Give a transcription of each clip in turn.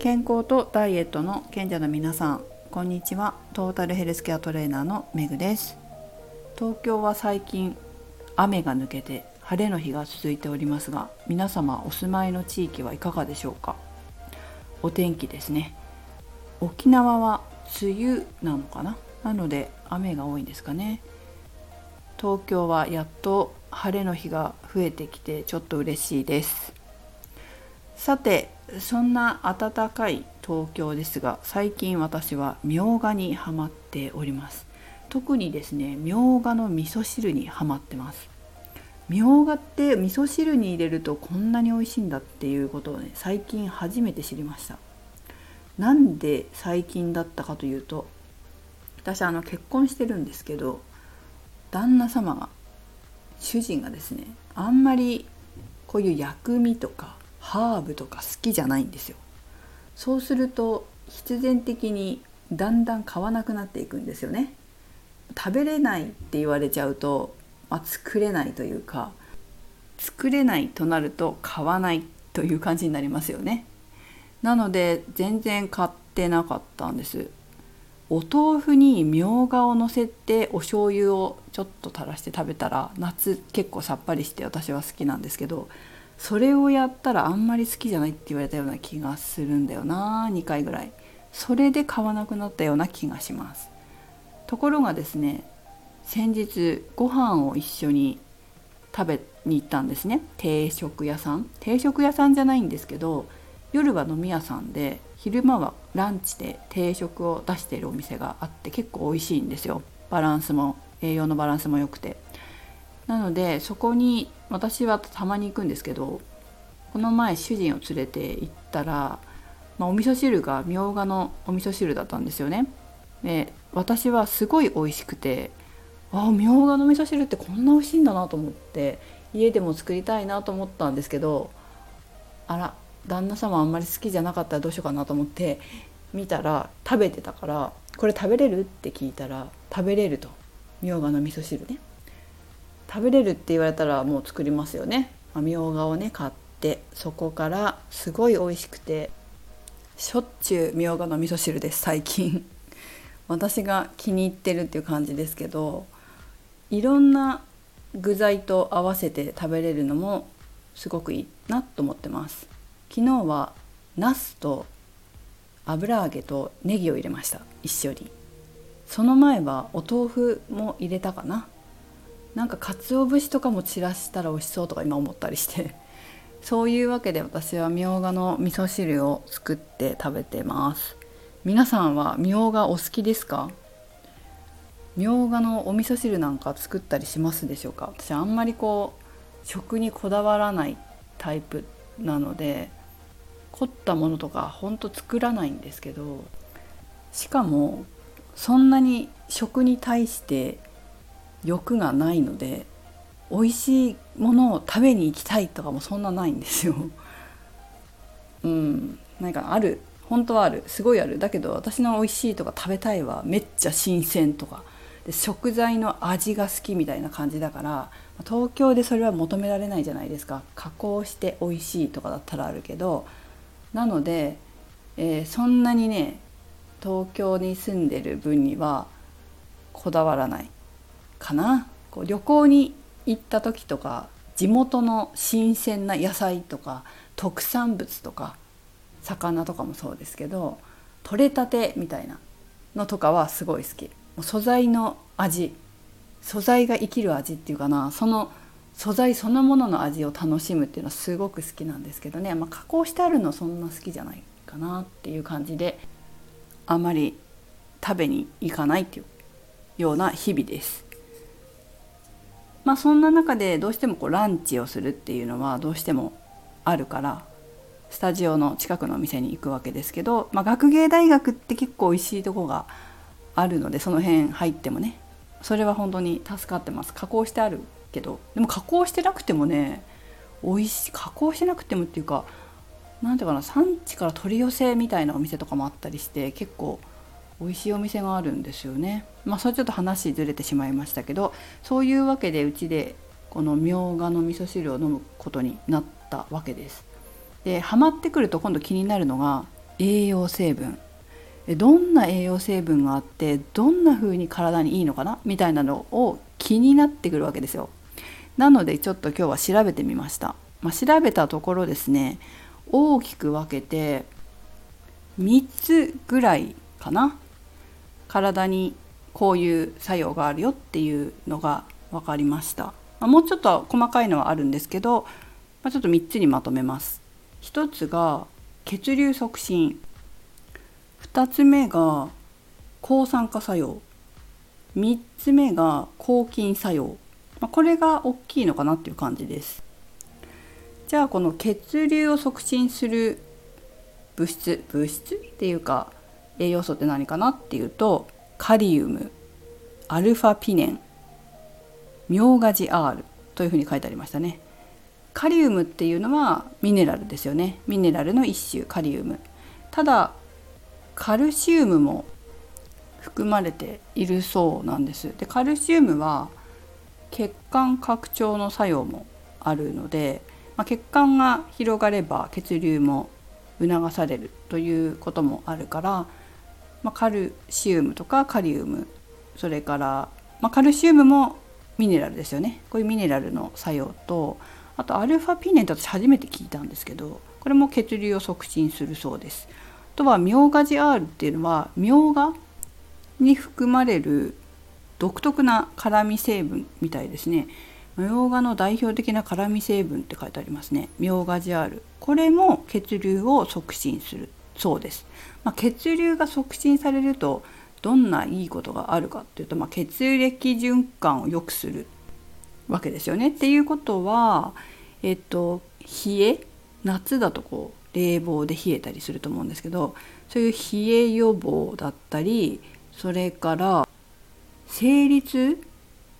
健康とダイエットの賢者の皆さんこんにちは。トータルヘルスケアトレーナーのめぐです。東京は最近雨が抜けて晴れの日が続いておりますが皆様お住まいの地域はいかがでしょうか？お天気ですね。沖縄は梅雨なのかな？なので雨が多いんですかね。東京はやっと晴れの日が増えてきてちょっと嬉しいです。さてそんな暖かい東京ですが最近私はみょうがにハマっております。特にですねみょうがの味噌汁にハマってます。みょうがって味噌汁に入れるとこんなに美味しいんだっていうことをね最近初めて知りました。なんで最近だったかというと私あの結婚してるんですけど旦那様が主人がですねあんまりこういう薬味とかハーブとか好きじゃないんですよ。そうすると必然的にだんだん買わなくなっていくんですよね。食べれないって言われちゃうと、まあ、作れないというか作れないとなると買わないという感じになりますよね。なので全然買ってなかったんです。お豆腐にみょうがをのせてお醤油をちょっと垂らして食べたら夏結構さっぱりして私は好きなんですけどそれをやったらあんまり好きじゃないって言われたような気がするんだよな2回ぐらい。それで買わなくなったような気がします。ところがですね先日ご飯を一緒に食べに行ったんですね。定食屋さん。定食屋さんじゃないんですけど夜は飲み屋さんで昼間はランチで定食を出しているお店があって結構美味しいんですよ。バランスも栄養のバランスも良くて。なのでそこに私はたまに行くんですけどこの前主人を連れて行ったら、まあ、お味噌汁がみょうがのお味噌汁だったんですよね。で私はすごい美味しくてあみょうがの味噌汁ってこんな美味しいんだなと思って家でも作りたいなと思ったんですけどあら旦那様あんまり好きじゃなかったらどうしようかなと思って見たら食べてたから「これ食べれる?」って聞いたら「食べれる」と。みょうがの味噌汁ね。食べれるって言われたらもう作りますよね。みょうがをね買ってそこからすごい美味しくて。しょっちゅうみょうがの味噌汁です最近。私が気に入ってるっていう感じですけどいろんな具材と合わせて食べれるのもすごくいいなと思ってます。昨日はナスと油揚げとネギを入れました一緒に。その前はお豆腐も入れたかな。なんか鰹節とかも散らしたら美味しそうとか今思ったりして。そういうわけで私はみょうがの味噌汁を作って食べてます。皆さんはみょうがお好きですか？みょうがのお味噌汁なんか作ったりしますでしょうか？私あんまりこう食にこだわらないタイプなので凝ったものとかほんと作らないんですけどしかもそんなに食に対して欲がないので美味しいものを食べに行きたいとかもそんなないんですよ。うん。何かある。本当はある。すごいある。だけど私の美味しいとか食べたいはめっちゃ新鮮とか。で食材の味が好きみたいな感じだから東京でそれは求められないじゃないですか。加工して美味しいとかだったらあるけどなので、えー、そんなにね東京に住んでる分にはこだわらない。かな。こう旅行に行った時とか地元の新鮮な野菜とか特産物とか魚とかもそうですけど取れたてみたいなのとかはすごい好き。もう素材の味素材が生きる味っていうかなその素材そのものの味を楽しむっていうのはすごく好きなんですけどね、まあ、加工してあるのそんな好きじゃないかなっていう感じであまり食べに行かないっていうような日々です。まあそんな中でどうしてもこうランチをするっていうのはどうしてもあるからスタジオの近くのお店に行くわけですけど、まあ、学芸大学って結構美味しいとこがあるのでその辺入ってもねそれは本当に助かってます。加工してあるけどでも加工してなくてもね美味しい加工してなくてもっていうか何ていうかな産地から取り寄せみたいなお店とかもあったりして結構美味しいお店があるんですよね。まあそれちょっと話ずれてしまいましたけどそういうわけでうちでこのみょうがの味噌汁を飲むことになったわけです。でハマってくると今度気になるのが栄養成分どんな栄養成分があってどんな風に体にいいのかな？みたいなのを気になってくるわけですよ。なのでちょっと今日は調べてみました。まあ、調べたところですね大きく分けて3つぐらいかな体にこういう作用があるよっていうのが分かりました。ま、もうちょっと細かいのはあるんですけど、ま、ちょっと3つにまとめます。1つが血流促進2つ目が抗酸化作用3つ目が抗菌作用、まあ、これが大きいのかなっていう感じですじゃあこの血流を促進する物質物質っていうか栄養素って何かなっていうとカリウムアルファピネンミョウガジ R というふうに書いてありましたね。カリウムっていうのはミネラルですよね。ミネラルの一種カリウム。ただカルシウムも含まれているそうなんです。でカルシウムは血管拡張の作用もあるので、まあ、血管が広がれば血流も促されるということもあるから、まあ、カルシウムとかカリウムそれから、まあ、カルシウムもミネラルですよねこういうミネラルの作用とあとアルファピネンって私初めて聞いたんですけどこれも血流を促進するそうです。あとはミョウガジ R っていうのはミョウガに含まれる独特な辛味成分みたいですね。ミョウガの代表的な辛味成分って書いてありますね。ミョウガジ R。これも血流を促進するそうです。まあ、血流が促進されるとどんないいことがあるかっていうと、まあ、血液循環を良くするわけですよね。っていうことは、えっと、冷え夏だとこう冷房で冷えたりすると思うんですけどそういう冷え予防だったりそれから生理痛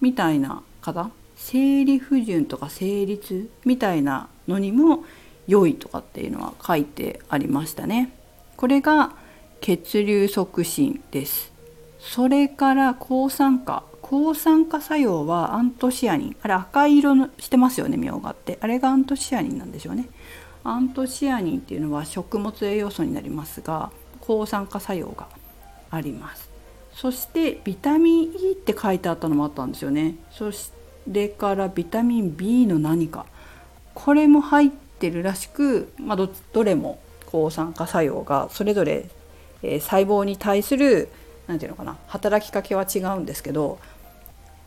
みたいな方生理不順とか生理痛みたいなのにも良いとかっていうのは書いてありましたね。これが血流促進です。それから抗酸化。抗酸化作用はアントシアニン。あれ赤い色のしてますよねみょうがって。あれがアントシアニンなんでしょうね。アントシアニンっていうのは食物栄養素になりますが抗酸化作用があります。そしてビタミン E って書いてあったのもあったんですよね。それからビタミン B の何か。これも入ってるらしく、まあ、どどれも抗酸化作用がそれぞれ、え、細胞に対する何て言うのかな働きかけは違うんですけど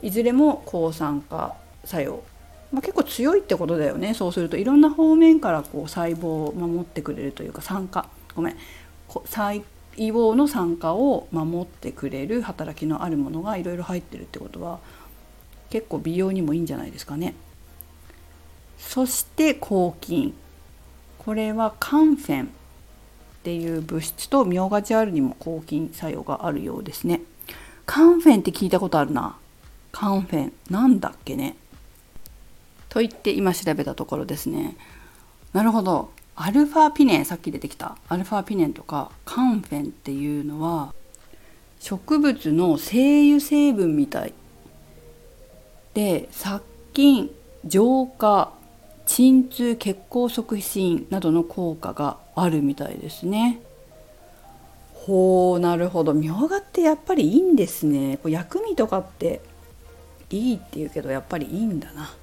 いずれも抗酸化作用。まあ、結構強いってことだよねそうすると。いろんな方面からこう細胞を守ってくれるというか酸化ごめん。細胞の酸化を守ってくれる働きのあるものがいろいろ入ってるってことは結構美容にもいいんじゃないですかね。そして抗菌。これはカンフェンっていう物質とミョウガジアールにも抗菌作用があるようですね。カンフェンって聞いたことあるな。カンフェン。なんだっけね。と言って今調べたところですね。なるほど。アルファピネンさっき出てきた。アルファピネンとかカンフェンっていうのは植物の精油成分みたい。で殺菌浄化鎮痛血行促進などの効果があるみたいですね。ほうなるほどみょうがってやっぱりいいんですねこう薬味とかっていいって言うけどやっぱりいいんだな。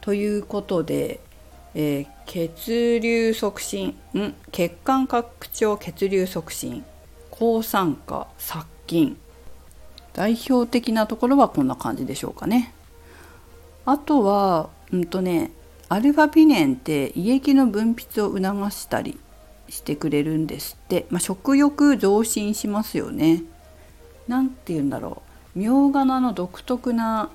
ということで、えー、血流促進ん？血管拡張血流促進抗酸化殺菌代表的なところはこんな感じでしょうかね。あとはうんとねアルファピネンって胃液の分泌を促したりしてくれるんですって、まあ、食欲増進しますよね。なんて言うんだろう。みょうがなの独特な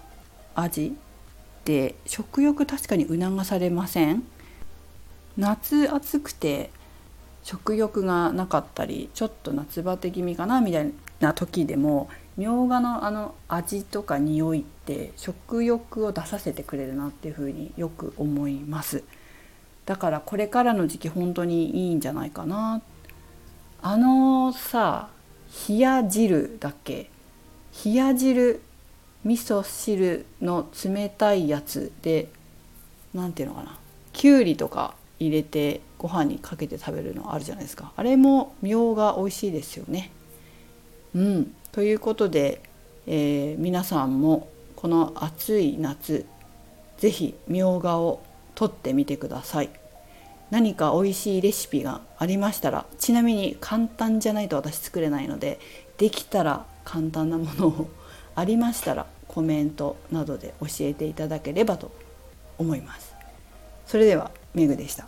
味って食欲確かに促されません。夏暑くて食欲がなかったりちょっと夏バテ気味かなみたいな時でもみょうがのあの味とか匂いって食欲を出させてくれるなっていうふうによく思います。だからこれからの時期本当にいいんじゃないかな。あのさ冷や汁だっけ？冷や汁味噌汁の冷たいやつで何ていうのかな？きゅうりとか入れてご飯にかけて食べるのあるじゃないですか。あれもみょうが美味しいですよね。うん、ということで、えー、皆さんもこの暑い夏是非みょうがを取ってみてください。何か美味しいレシピがありましたらちなみに簡単じゃないと私作れないのでできたら簡単なものをありましたらコメントなどで教えていただければと思います。それではメグでした。